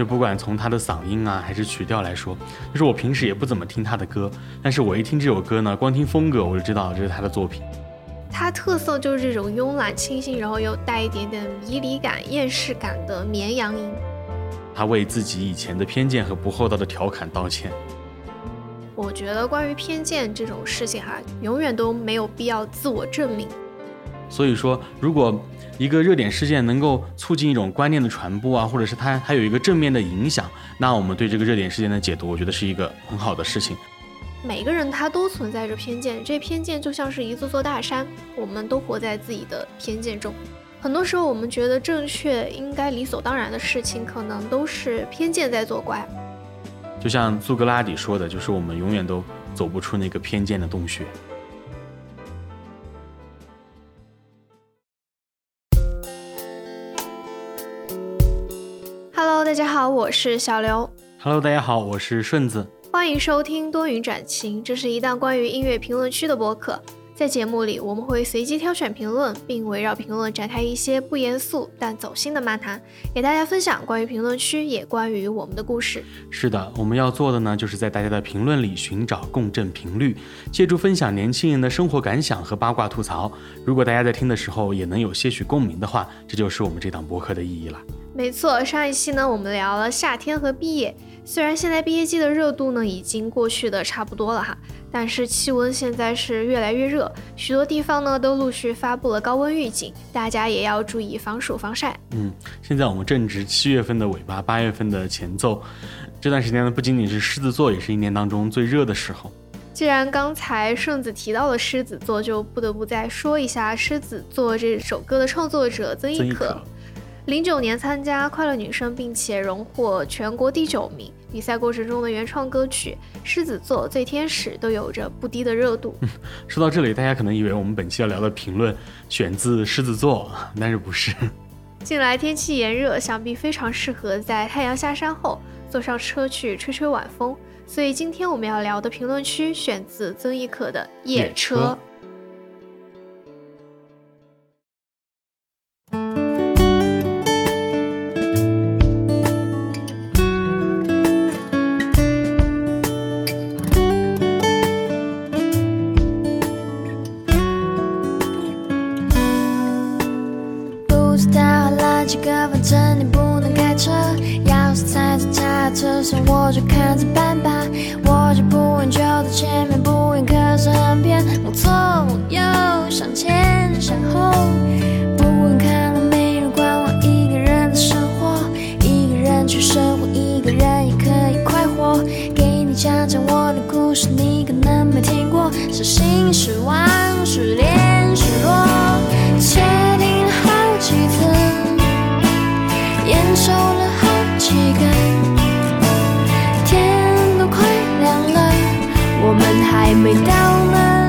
就不管从他的嗓音啊，还是曲调来说，就是我平时也不怎么听他的歌，但是我一听这首歌呢，光听风格我就知道这是他的作品。他特色就是这种慵懒清新，然后又带一点点迷离感、厌世感的绵羊音。他为自己以前的偏见和不厚道的调侃道歉。我觉得关于偏见这种事情哈，永远都没有必要自我证明。所以说，如果一个热点事件能够促进一种观念的传播啊，或者是它还有一个正面的影响，那我们对这个热点事件的解读，我觉得是一个很好的事情。每个人他都存在着偏见，这偏见就像是一座座大山，我们都活在自己的偏见中。很多时候，我们觉得正确、应该理所当然的事情，可能都是偏见在作怪。就像苏格拉底说的，就是我们永远都走不出那个偏见的洞穴。我是小刘。Hello，大家好，我是顺子。欢迎收听多云转晴，这是一档关于音乐评论区的播客。在节目里，我们会随机挑选评论，并围绕评论展开一些不严肃但走心的漫谈，给大家分享关于评论区，也关于我们的故事。是的，我们要做的呢，就是在大家的评论里寻找共振频率，借助分享年轻人的生活感想和八卦吐槽。如果大家在听的时候也能有些许共鸣的话，这就是我们这档播客的意义了。没错，上一期呢，我们聊了夏天和毕业。虽然现在毕业季的热度呢已经过去的差不多了哈，但是气温现在是越来越热，许多地方呢都陆续发布了高温预警，大家也要注意防暑防晒。嗯，现在我们正值七月份的尾巴，八月份的前奏，这段时间呢不仅仅是狮子座，也是一年当中最热的时候。既然刚才顺子提到了狮子座，就不得不再说一下狮子座这首歌的创作者曾轶可。零九年参加快乐女声，并且荣获全国第九名。比赛过程中的原创歌曲《狮子座最天使》都有着不低的热度。说到这里，大家可能以为我们本期要聊的评论选自狮子座，但是不是。近来天气炎热，想必非常适合在太阳下山后坐上车去吹吹晚风。所以今天我们要聊的评论区选自曾轶可的《夜车》。烟抽了好几根天都快亮了我们还没到呢。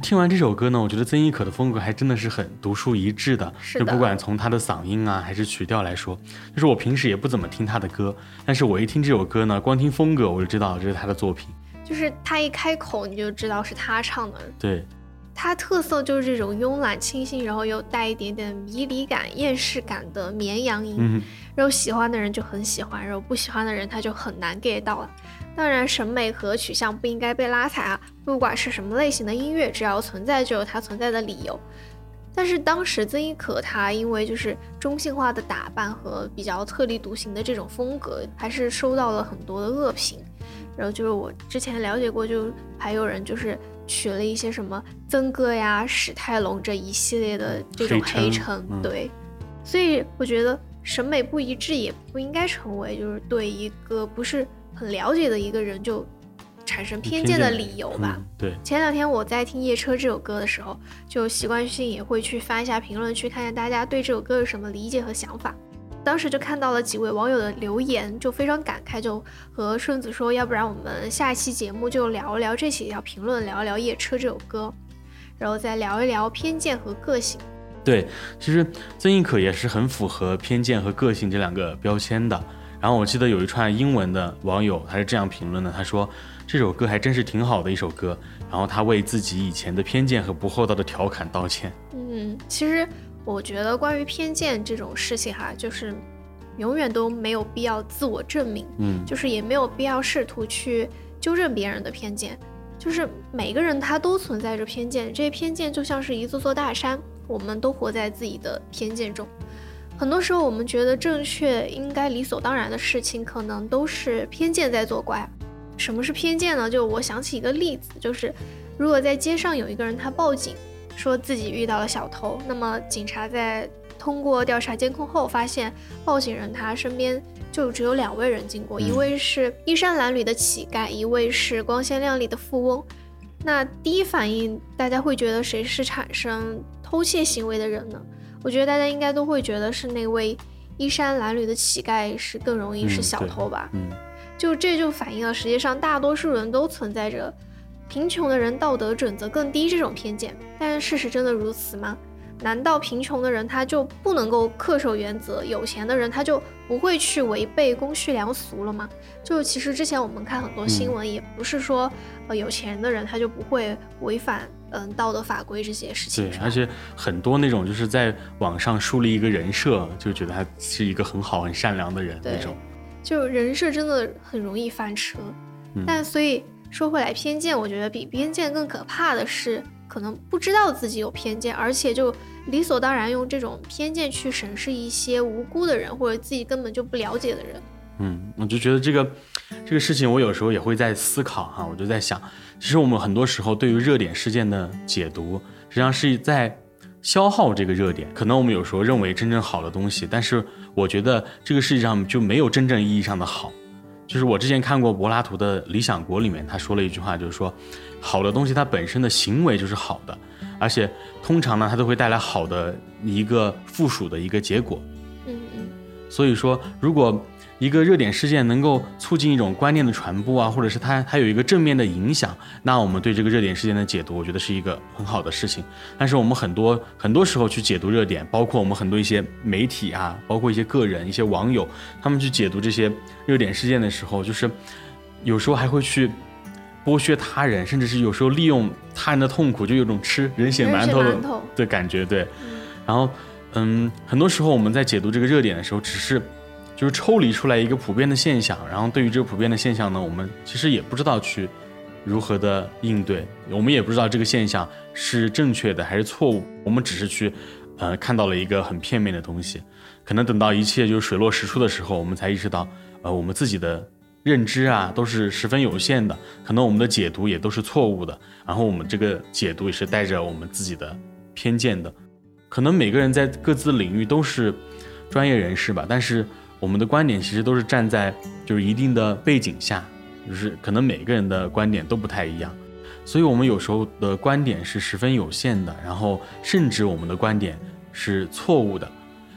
听完这首歌呢，我觉得曾轶可的风格还真的是很独树一帜的。是的。就不管从她的嗓音啊，还是曲调来说，就是我平时也不怎么听她的歌，但是我一听这首歌呢，光听风格我就知道这是她的作品。就是她一开口你就知道是她唱的。对。她特色就是这种慵懒清新，然后又带一点点迷离感、厌世感的绵羊音。嗯。然后喜欢的人就很喜欢，然后不喜欢的人他就很难 get 到了。当然，审美和取向不应该被拉踩啊！不管是什么类型的音乐，只要存在就有它存在的理由。但是当时曾轶可她因为就是中性化的打扮和比较特立独行的这种风格，还是收到了很多的恶评。然后就是我之前了解过，就还有人就是取了一些什么曾哥呀、史泰龙这一系列的这种黑称。对，所以我觉得审美不一致也不应该成为就是对一个不是。很了解的一个人就产生偏见的理由吧。对，前两天我在听《夜车》这首歌的时候，就习惯性也会去翻一下评论区，看看大家对这首歌有什么理解和想法。当时就看到了几位网友的留言，就非常感慨，就和顺子说：“要不然我们下一期节目就聊一聊这几条评论，聊一聊《夜车》这首歌，然后再聊一聊偏见和个性。”对，其实曾轶可也是很符合偏见和个性这两个标签的。然后我记得有一串英文的网友，他是这样评论的：他说这首歌还真是挺好的一首歌。然后他为自己以前的偏见和不厚道的调侃道歉。嗯，其实我觉得关于偏见这种事情哈，就是永远都没有必要自我证明，嗯，就是也没有必要试图去纠正别人的偏见。就是每个人他都存在着偏见，这些偏见就像是一座座大山，我们都活在自己的偏见中。很多时候，我们觉得正确、应该理所当然的事情，可能都是偏见在作怪。什么是偏见呢？就我想起一个例子，就是如果在街上有一个人他报警，说自己遇到了小偷，那么警察在通过调查监控后发现，报警人他身边就只有两位人经过，一位是衣衫褴褛的乞丐，一位是光鲜亮丽的富翁。那第一反应，大家会觉得谁是产生偷窃行为的人呢？我觉得大家应该都会觉得是那位衣衫褴褛的乞丐是更容易是小偷吧？嗯，就这就反映了实际上大多数人都存在着贫穷的人道德准则更低这种偏见。但事实真的如此吗？难道贫穷的人他就不能够恪守原则，有钱的人他就不会去违背公序良俗了吗？就其实之前我们看很多新闻，也不是说呃有钱的人他就不会违反。嗯，道德法规这些事情，对，而且很多那种就是在网上树立一个人设，就觉得他是一个很好、很善良的人那种，就人设真的很容易翻车。但所以说回来，偏见，我觉得比偏见更可怕的是，可能不知道自己有偏见，而且就理所当然用这种偏见去审视一些无辜的人，或者自己根本就不了解的人。嗯，我就觉得这个这个事情，我有时候也会在思考哈，我就在想。其实我们很多时候对于热点事件的解读，实际上是在消耗这个热点。可能我们有时候认为真正好的东西，但是我觉得这个世界上就没有真正意义上的好。就是我之前看过柏拉图的《理想国》里面，他说了一句话，就是说，好的东西它本身的行为就是好的，而且通常呢，它都会带来好的一个附属的一个结果。嗯嗯。所以说，如果一个热点事件能够促进一种观念的传播啊，或者是它它有一个正面的影响，那我们对这个热点事件的解读，我觉得是一个很好的事情。但是我们很多很多时候去解读热点，包括我们很多一些媒体啊，包括一些个人、一些网友，他们去解读这些热点事件的时候，就是有时候还会去剥削他人，甚至是有时候利用他人的痛苦，就有种吃人血馒头的感觉。对，然后嗯，很多时候我们在解读这个热点的时候，只是。就是抽离出来一个普遍的现象，然后对于这个普遍的现象呢，我们其实也不知道去如何的应对，我们也不知道这个现象是正确的还是错误，我们只是去，呃，看到了一个很片面的东西，可能等到一切就是水落石出的时候，我们才意识到，呃，我们自己的认知啊都是十分有限的，可能我们的解读也都是错误的，然后我们这个解读也是带着我们自己的偏见的，可能每个人在各自领域都是专业人士吧，但是。我们的观点其实都是站在就是一定的背景下，就是可能每个人的观点都不太一样，所以我们有时候的观点是十分有限的，然后甚至我们的观点是错误的，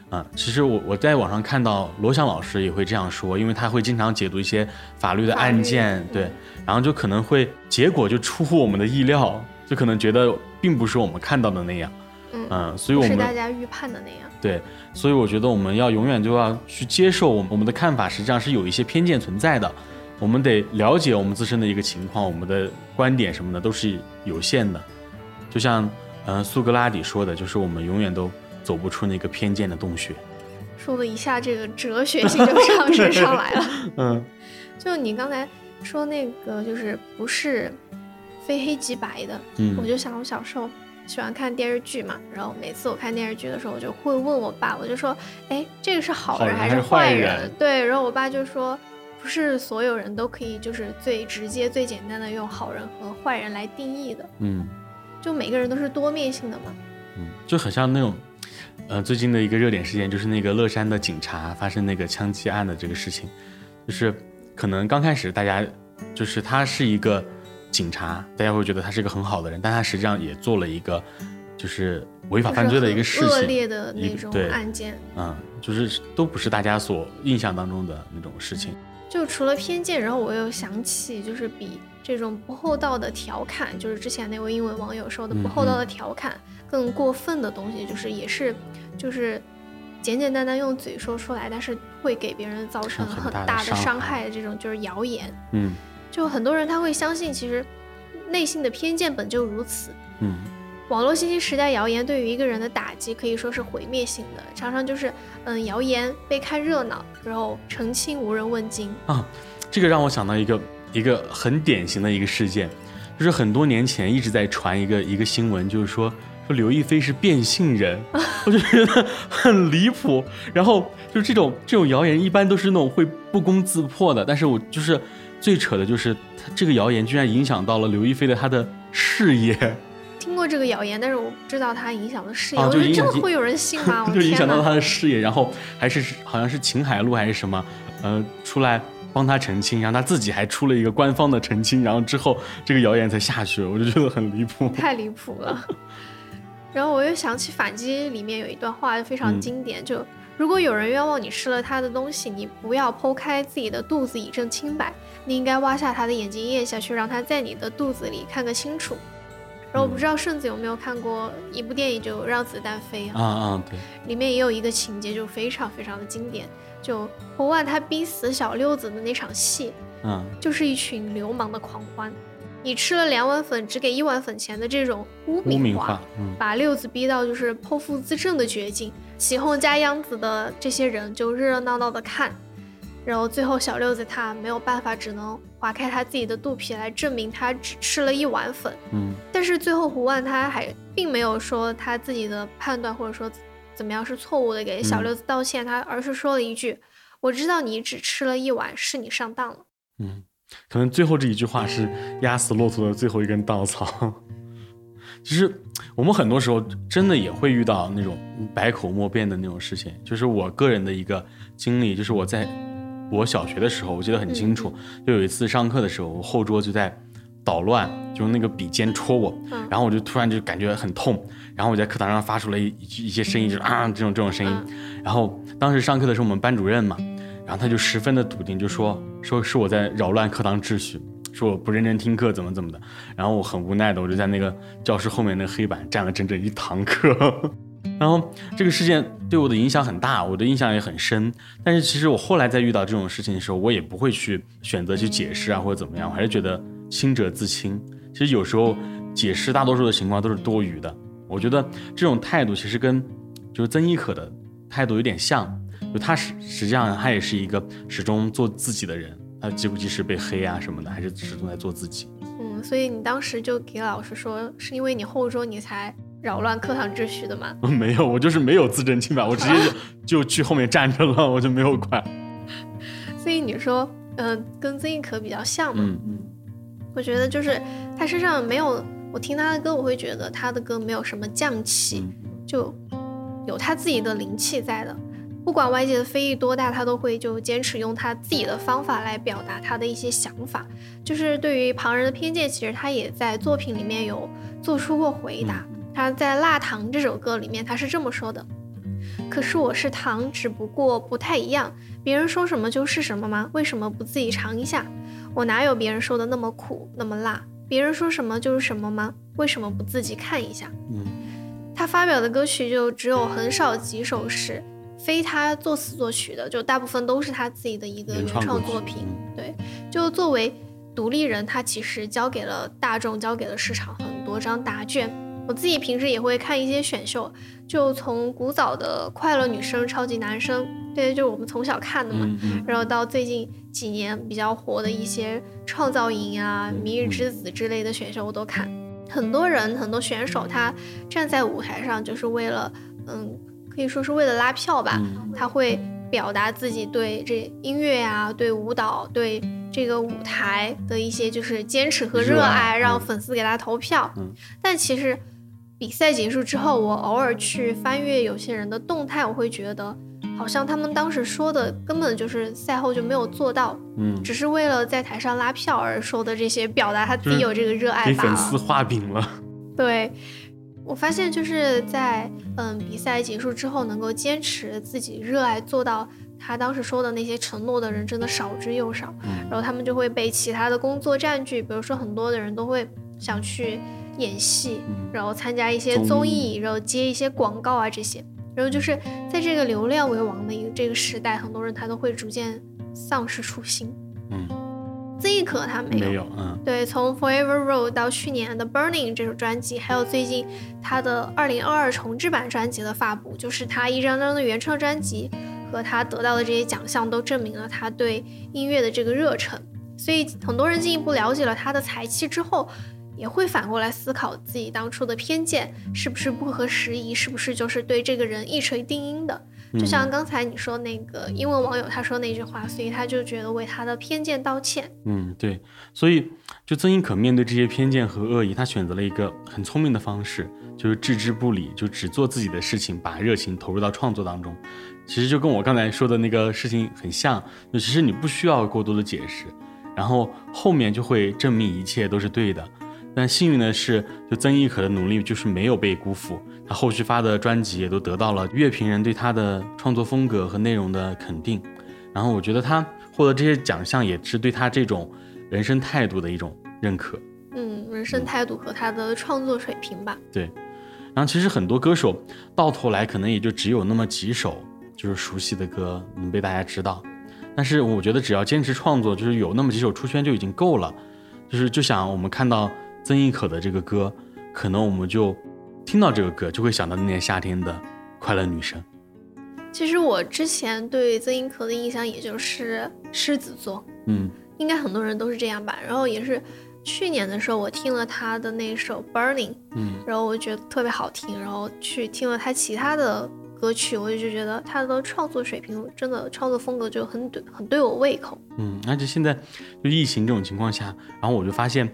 啊，其实我我在网上看到罗翔老师也会这样说，因为他会经常解读一些法律的案件，对，然后就可能会结果就出乎我们的意料，就可能觉得并不是我们看到的那样。嗯，所以我们是大家预判的那样。对，所以我觉得我们要永远就要去接受我们我们的看法，实际上是有一些偏见存在的。我们得了解我们自身的一个情况，我们的观点什么的都是有限的。就像嗯苏格拉底说的，就是我们永远都走不出那个偏见的洞穴。说的一下这个哲学性就上 升上来了。嗯，就你刚才说那个，就是不是非黑即白的。嗯，我就想我小时候。喜欢看电视剧嘛，然后每次我看电视剧的时候，我就会问我爸，我就说，哎，这个是好人还是坏人？对，然后我爸就说，不是所有人都可以就是最直接、最简单的用好人和坏人来定义的。嗯，就每个人都是多面性的嘛。嗯，就很像那种，呃，最近的一个热点事件，就是那个乐山的警察发生那个枪击案的这个事情，就是可能刚开始大家就是他是一个。警察，大家会觉得他是一个很好的人，但他实际上也做了一个，就是违法犯罪的一个事情，恶劣的那种案件。嗯，就是都不是大家所印象当中的那种事情。就除了偏见，然后我又想起就是比这种不厚道的调侃，就是之前那位英文网友说的不厚道的调侃更过分的东西，就是也是就是简简单单用嘴说出来，但是会给别人造成很大的伤害的这种就是谣言。嗯，就很多人他会相信，其实内心的偏见本就如此。嗯。网络信息时代，谣言对于一个人的打击可以说是毁灭性的，常常就是，嗯，谣言被看热闹，然后澄清无人问津啊。这个让我想到一个一个很典型的一个事件，就是很多年前一直在传一个一个新闻，就是说说刘亦菲是变性人，我就觉得很离谱。然后就是这种这种谣言一般都是那种会不攻自破的，但是我就是最扯的就是他这个谣言居然影响到了刘亦菲的她的事业。听过这个谣言，但是我不知道它影响了事业。我觉得真的会有人信吗？就影响到他的事业，然后还是好像是秦海璐还是什么，呃，出来帮他澄清，然后他自己还出了一个官方的澄清，然后之后这个谣言才下去了。我就觉得很离谱，太离谱了。然后我又想起反击里面有一段话非常经典，就如果有人冤枉你吃了他的东西，你不要剖开自己的肚子以证清白，你应该挖下他的眼睛咽下去，让他在你的肚子里看个清楚。然后我不知道顺子有没有看过一部电影，就《让子弹飞》啊啊，对，里面也有一个情节，就非常非常的经典，就胡万他逼死小六子的那场戏，嗯，就是一群流氓的狂欢，你吃了两碗粉只给一碗粉钱的这种污名化，把六子逼到就是剖腹自证的绝境，起哄加秧子的这些人就热热闹闹的看。然后最后小六子他没有办法，只能划开他自己的肚皮来证明他只吃了一碗粉。嗯，但是最后胡万他还并没有说他自己的判断或者说怎么样是错误的，给小六子道歉，他而是说了一句：“我知道你只吃了一碗，是你上当了。”嗯，可能最后这一句话是压死骆驼的最后一根稻草。其实我们很多时候真的也会遇到那种百口莫辩的那种事情。就是我个人的一个经历，就是我在。我小学的时候，我记得很清楚，就有一次上课的时候，我后桌就在捣乱，就用那个笔尖戳我，然后我就突然就感觉很痛，然后我在课堂上发出了一一些声音，就是啊这种这种声音，然后当时上课的时候我们班主任嘛，然后他就十分的笃定，就说说是我在扰乱课堂秩序，说我不认真听课怎么怎么的，然后我很无奈的，我就在那个教室后面那个黑板站了整整一堂课。然后这个事件对我的影响很大，我的印象也很深。但是其实我后来在遇到这种事情的时候，我也不会去选择去解释啊或者怎么样，我还是觉得清者自清。其实有时候解释大多数的情况都是多余的。我觉得这种态度其实跟就是曾轶可的态度有点像，就他实实际上他也是一个始终做自己的人，他即不即使被黑啊什么的，还是始终在做自己。嗯，所以你当时就给老师说，是因为你后桌你才。扰乱课堂秩序的吗？没有，我就是没有自证清白，我直接就 就去后面站着了，我就没有管。所以你说，嗯，跟曾轶可比较像嘛？嗯嗯。我觉得就是他身上没有，我听他的歌，我会觉得他的歌没有什么匠气，就有他自己的灵气在的。不管外界的非议多大，他都会就坚持用他自己的方法来表达他的一些想法。就是对于旁人的偏见，其实他也在作品里面有做出过回答。他在《辣糖》这首歌里面，他是这么说的：“可是我是糖，只不过不太一样。别人说什么就是什么吗？为什么不自己尝一下？我哪有别人说的那么苦，那么辣？别人说什么就是什么吗？为什么不自己看一下？”嗯，他发表的歌曲就只有很少几首是非他作词作曲的，就大部分都是他自己的一个原创作品。对，就作为独立人，他其实交给了大众，交给了市场很多张答卷。我自己平时也会看一些选秀，就从古早的快乐女生、超级男生，对，就是我们从小看的嘛，然后到最近几年比较火的一些创造营啊、明日之子之类的选秀，我都看。很多人、很多选手，他站在舞台上就是为了，嗯，可以说是为了拉票吧。他会表达自己对这音乐呀、对舞蹈、对这个舞台的一些就是坚持和热爱，让粉丝给他投票。但其实。比赛结束之后，我偶尔去翻阅有些人的动态，我会觉得好像他们当时说的根本就是赛后就没有做到，嗯，只是为了在台上拉票而说的这些，表达他自己有这个热爱，给粉丝画饼了。对，我发现就是在嗯比赛结束之后，能够坚持自己热爱做到他当时说的那些承诺的人真的少之又少，然后他们就会被其他的工作占据，比如说很多的人都会想去演戏，然后参加一些综艺，然后接一些广告啊这些，然后就是在这个流量为王的一个这个时代，很多人他都会逐渐丧失初心。嗯，曾轶可他没有，嗯，对，从 Forever Road 到去年的 Burning 这首专辑，还有最近他的二零二二重制版专辑的发布，就是他一张张的原创专辑。和他得到的这些奖项都证明了他对音乐的这个热忱，所以很多人进一步了解了他的才气之后，也会反过来思考自己当初的偏见是不是不合时宜，是不是就是对这个人一锤定音的。就像刚才你说那个英文网友他说那句话，所以他就觉得为他的偏见道歉。嗯，对，所以就曾轶可面对这些偏见和恶意，他选择了一个很聪明的方式，就是置之不理，就只做自己的事情，把热情投入到创作当中。其实就跟我刚才说的那个事情很像，就其实你不需要过多的解释，然后后面就会证明一切都是对的。但幸运的是，就曾轶可的努力就是没有被辜负，他后续发的专辑也都得到了乐评人对他的创作风格和内容的肯定。然后我觉得他获得这些奖项也是对他这种人生态度的一种认可。嗯，人生态度和他的创作水平吧。对。然后其实很多歌手到头来可能也就只有那么几首。就是熟悉的歌能被大家知道，但是我觉得只要坚持创作，就是有那么几首出圈就已经够了。就是就想我们看到曾轶可的这个歌，可能我们就听到这个歌就会想到那年夏天的快乐女生。其实我之前对曾轶可的印象也就是狮子座，嗯，应该很多人都是这样吧。然后也是去年的时候我听了她的那首 Burning，嗯，然后我觉得特别好听，然后去听了她其他的。歌曲，我就觉得她的创作水平真的创作风格就很对，很对我胃口。嗯，而且现在就疫情这种情况下，然后我就发现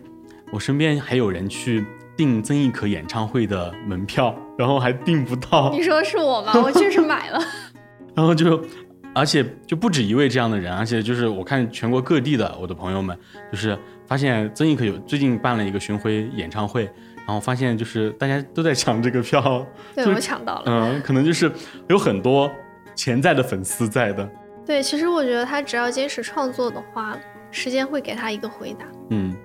我身边还有人去订曾轶可演唱会的门票，然后还订不到。你说是我吗？我确实买了。然后就，而且就不止一位这样的人，而且就是我看全国各地的我的朋友们，就是发现曾轶可有最近办了一个巡回演唱会。然后发现就是大家都在抢这个票，对我抢到了。嗯，可能就是有很多潜在的粉丝在的。对，其实我觉得他只要坚持创作的话，时间会给他一个回答。嗯。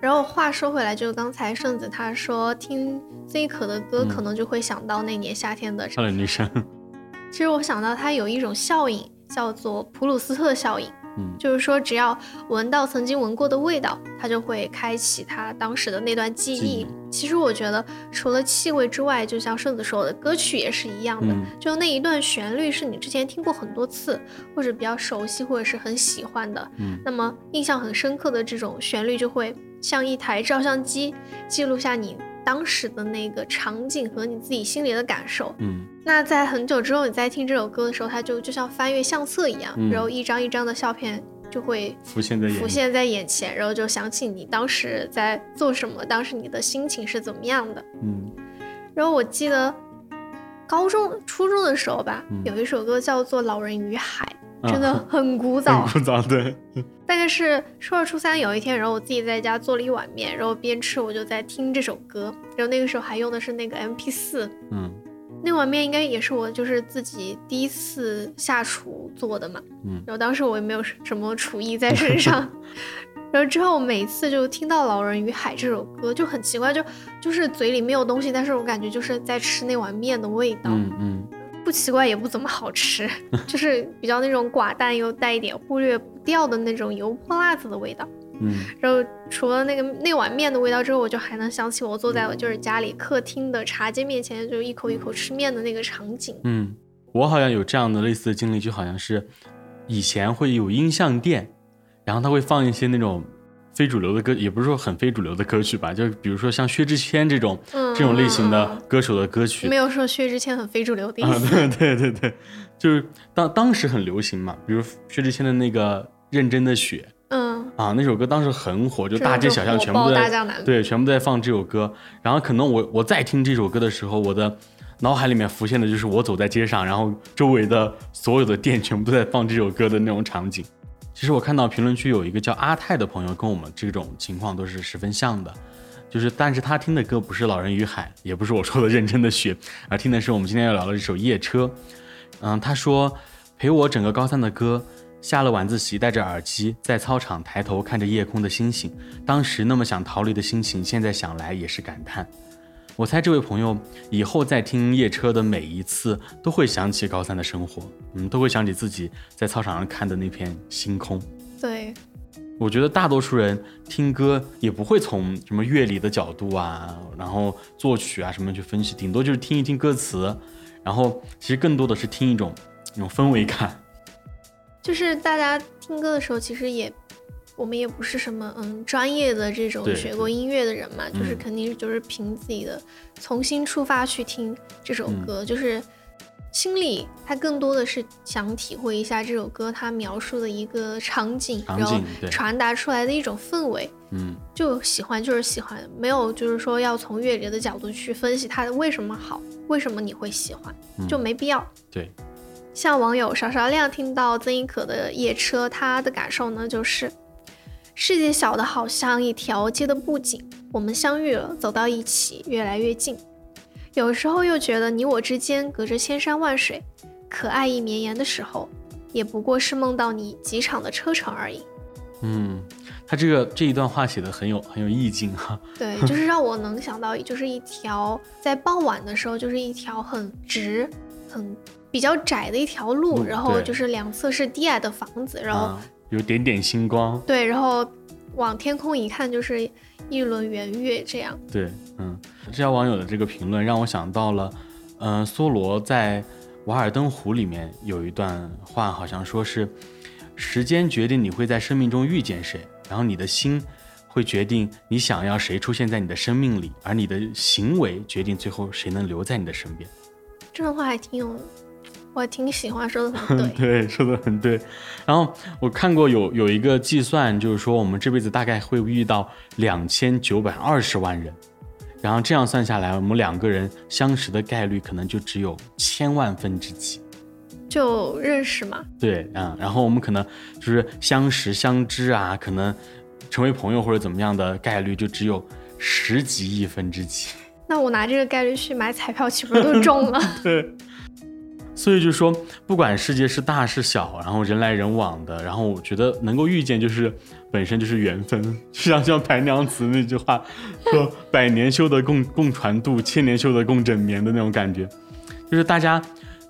然后话说回来，就是刚才顺子他说听 Z 可的歌，可能就会想到那年夏天的少女女生。其实我想到它有一种效应，叫做普鲁斯特效应。嗯就是说，只要闻到曾经闻过的味道，它就会开启他当时的那段记忆。其实我觉得，除了气味之外，就像顺子说的，歌曲也是一样的。就那一段旋律是你之前听过很多次，或者比较熟悉，或者是很喜欢的，嗯那么印象很深刻的这种旋律，就会像一台照相机，记录下你。当时的那个场景和你自己心里的感受，嗯，那在很久之后你在听这首歌的时候，它就就像翻阅相册一样，然后一张一张的相片就会浮现在浮现在眼前，然后就想起你当时在做什么，当时你的心情是怎么样的，嗯，然后我记得高中初中的时候吧，有一首歌叫做《老人与海》。真的很古早，很古早对。大概是初二初三有一天，然后我自己在家做了一碗面，然后边吃我就在听这首歌，然后那个时候还用的是那个 M P 四，嗯，那碗面应该也是我就是自己第一次下厨做的嘛，嗯，然后当时我也没有什么厨艺在身上，然后之后每次就听到《老人与海》这首歌就很奇怪，就就是嘴里没有东西，但是我感觉就是在吃那碗面的味道，嗯嗯。不奇怪，也不怎么好吃，就是比较那种寡淡又带一点忽略不掉的那种油泼辣子的味道。嗯，然后除了那个那碗面的味道之后，我就还能想起我坐在就是家里客厅的茶几面前，就一口一口吃面的那个场景。嗯，我好像有这样的类似的经历，就好像是以前会有音像店，然后他会放一些那种。非主流的歌也不是说很非主流的歌曲吧，就比如说像薛之谦这种这种类型的歌手的歌曲，没有说薛之谦很非主流的意思。对对对对，就是当当时很流行嘛，比如薛之谦的那个《认真的雪》，嗯啊那首歌当时很火，就大街小巷全部在对全部在放这首歌。然后可能我我在听这首歌的时候，我的脑海里面浮现的就是我走在街上，然后周围的所有的店全部都在放这首歌的那种场景。其实我看到评论区有一个叫阿泰的朋友，跟我们这种情况都是十分像的，就是但是他听的歌不是《老人与海》，也不是我说的《认真的雪》，而听的是我们今天要聊的这首《夜车》。嗯，他说陪我整个高三的歌。下了晚自习，戴着耳机在操场抬头看着夜空的星星，当时那么想逃离的心情，现在想来也是感叹。我猜这位朋友以后在听夜车的每一次，都会想起高三的生活，嗯，都会想起自己在操场上看的那片星空。对，我觉得大多数人听歌也不会从什么乐理的角度啊，然后作曲啊什么去分析，顶多就是听一听歌词，然后其实更多的是听一种那种氛围感。就是大家听歌的时候，其实也，我们也不是什么嗯专业的这种学过音乐的人嘛，就是。肯定就是凭自己的从新出发去听这首歌，就是心里他更多的是想体会一下这首歌它描述的一个场景，然后传达出来的一种氛围，嗯，就喜欢就是喜欢，没有就是说要从乐理的角度去分析它的为什么好，为什么你会喜欢，就没必要，对。像网友少少亮听到曾轶可的《夜车》，他的感受呢，就是世界小的好像一条街的布景，我们相遇了，走到一起，越来越近。有时候又觉得你我之间隔着千山万水，可爱意绵延的时候，也不过是梦到你几场的车程而已。嗯，他这个这一段话写的很有很有意境哈。对，就是让我能想到，就是一条在傍晚的时候，就是一条很直很。比较窄的一条路，然后就是两侧是低矮的房子，然后有点点星光。对，然后往天空一看，就是一轮圆月这样。对，嗯，这条网友的这个评论让我想到了，嗯，梭罗在《瓦尔登湖》里面有一段话，好像说是时间决定你会在生命中遇见谁，然后你的心会决定你想要谁出现在你的生命里，而你的行为决定最后谁能留在你的身边。这段话还挺有。我挺喜欢，说的很对，对，说的很对。然后我看过有有一个计算，就是说我们这辈子大概会遇到两千九百二十万人，然后这样算下来，我们两个人相识的概率可能就只有千万分之几，就认识嘛。对，嗯，然后我们可能就是相识相知啊，可能成为朋友或者怎么样的概率就只有十几亿分之几。那我拿这个概率去买彩票，岂不是都中了？对。所以就说，不管世界是大是小，然后人来人往的，然后我觉得能够遇见，就是本身就是缘分。就像像白娘子那句话说：“百年修得共共船渡，千年修得共枕眠”的那种感觉，就是大家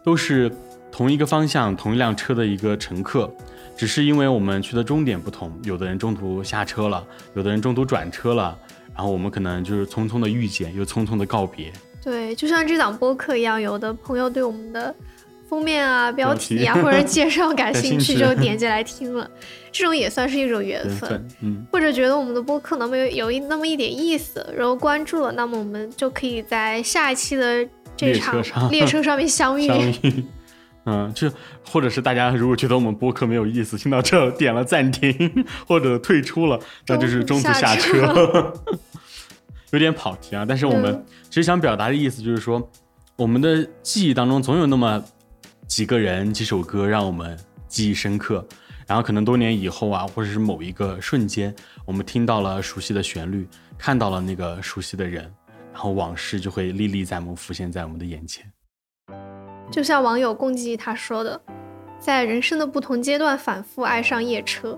都是同一个方向、同一辆车的一个乘客，只是因为我们去的终点不同，有的人中途下车了，有的人中途转车了，然后我们可能就是匆匆的遇见，又匆匆的告别。对，就像这档播客一样，有的朋友对我们的。封面啊，标题啊，或者介绍感兴趣 就点进来听了，这种也算是一种缘分。嗯，或者觉得我们的播客能有有一那么一点意思，然后关注了，那么我们就可以在下一期的这场列车上 面相遇。相遇。嗯，就或者是大家如果觉得我们播客没有意思，听到这点了暂停或者退出了，那就是中途下车。有点跑题啊，但是我们其实想表达的意思就是说，我们的记忆当中总有那么。几个人几首歌让我们记忆深刻，然后可能多年以后啊，或者是某一个瞬间，我们听到了熟悉的旋律，看到了那个熟悉的人，然后往事就会历历在目，浮现在我们的眼前。就像网友共济他说的，在人生的不同阶段反复爱上夜车。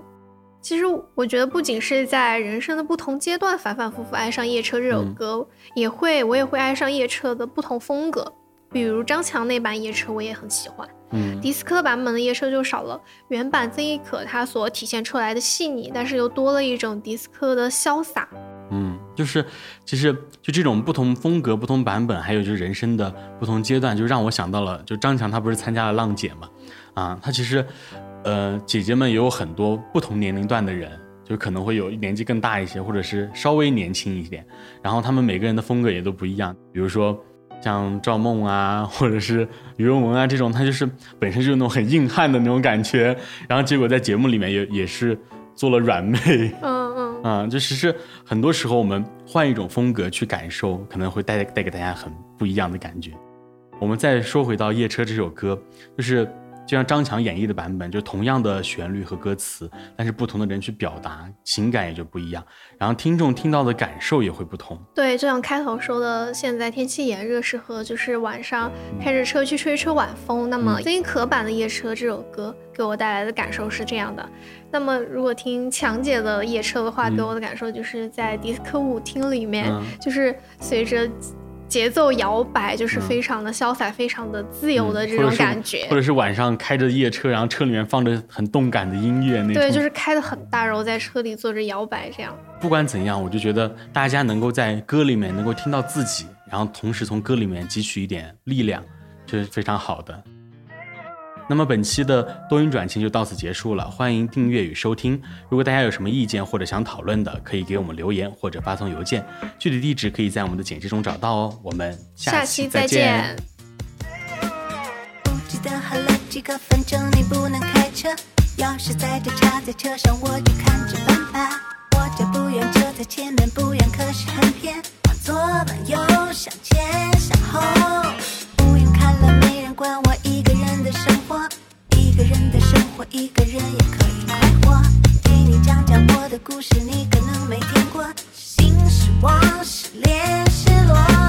其实我觉得不仅是在人生的不同阶段反反复复爱上夜车这首歌，也会我也会爱上夜车的不同风格。比如张强那版夜车我也很喜欢，嗯，迪斯科版本的夜车就少了原版曾轶可她所体现出来的细腻，但是又多了一种迪斯科的潇洒。嗯，就是其实就这种不同风格、不同版本，还有就是人生的不同阶段，就让我想到了，就张强他不是参加了浪姐嘛，啊，他其实，呃，姐姐们也有很多不同年龄段的人，就可能会有年纪更大一些，或者是稍微年轻一点，然后他们每个人的风格也都不一样，比如说。像赵梦啊，或者是于文文啊这种，他就是本身就是那种很硬汉的那种感觉，然后结果在节目里面也也是做了软妹，嗯嗯，啊，就其实很多时候我们换一种风格去感受，可能会带带给大家很不一样的感觉。我们再说回到《夜车》这首歌，就是就像张强演绎的版本，就同样的旋律和歌词，但是不同的人去表达，情感也就不一样，然后听众听到的感受也会不同。对，就像开头说的，现在天气炎热，适合就是晚上开着车去吹吹晚风。那么曾轶可版的《夜车》这首歌给我带来的感受是这样的。那么如果听强姐的《夜车》的话，给我的感受就是在迪斯科舞厅里面，就是随着。节奏摇摆就是非常的潇洒，非常的自由的这种感觉，或者是晚上开着夜车，然后车里面放着很动感的音乐，那对，就是开的很大，然后在车里坐着摇摆这样。不管怎样，我就觉得大家能够在歌里面能够听到自己，然后同时从歌里面汲取一点力量，这是非常好的。那么本期的多云转晴就到此结束了，欢迎订阅与收听。如果大家有什么意见或者想讨论的，可以给我们留言或者发送邮件，具体地址可以在我们的简介中找到哦。我们下期再见。管我一个人的生活，一个人的生活，一个人也可以快活。给你讲讲我的故事，你可能没听过。心失望，失恋，失落。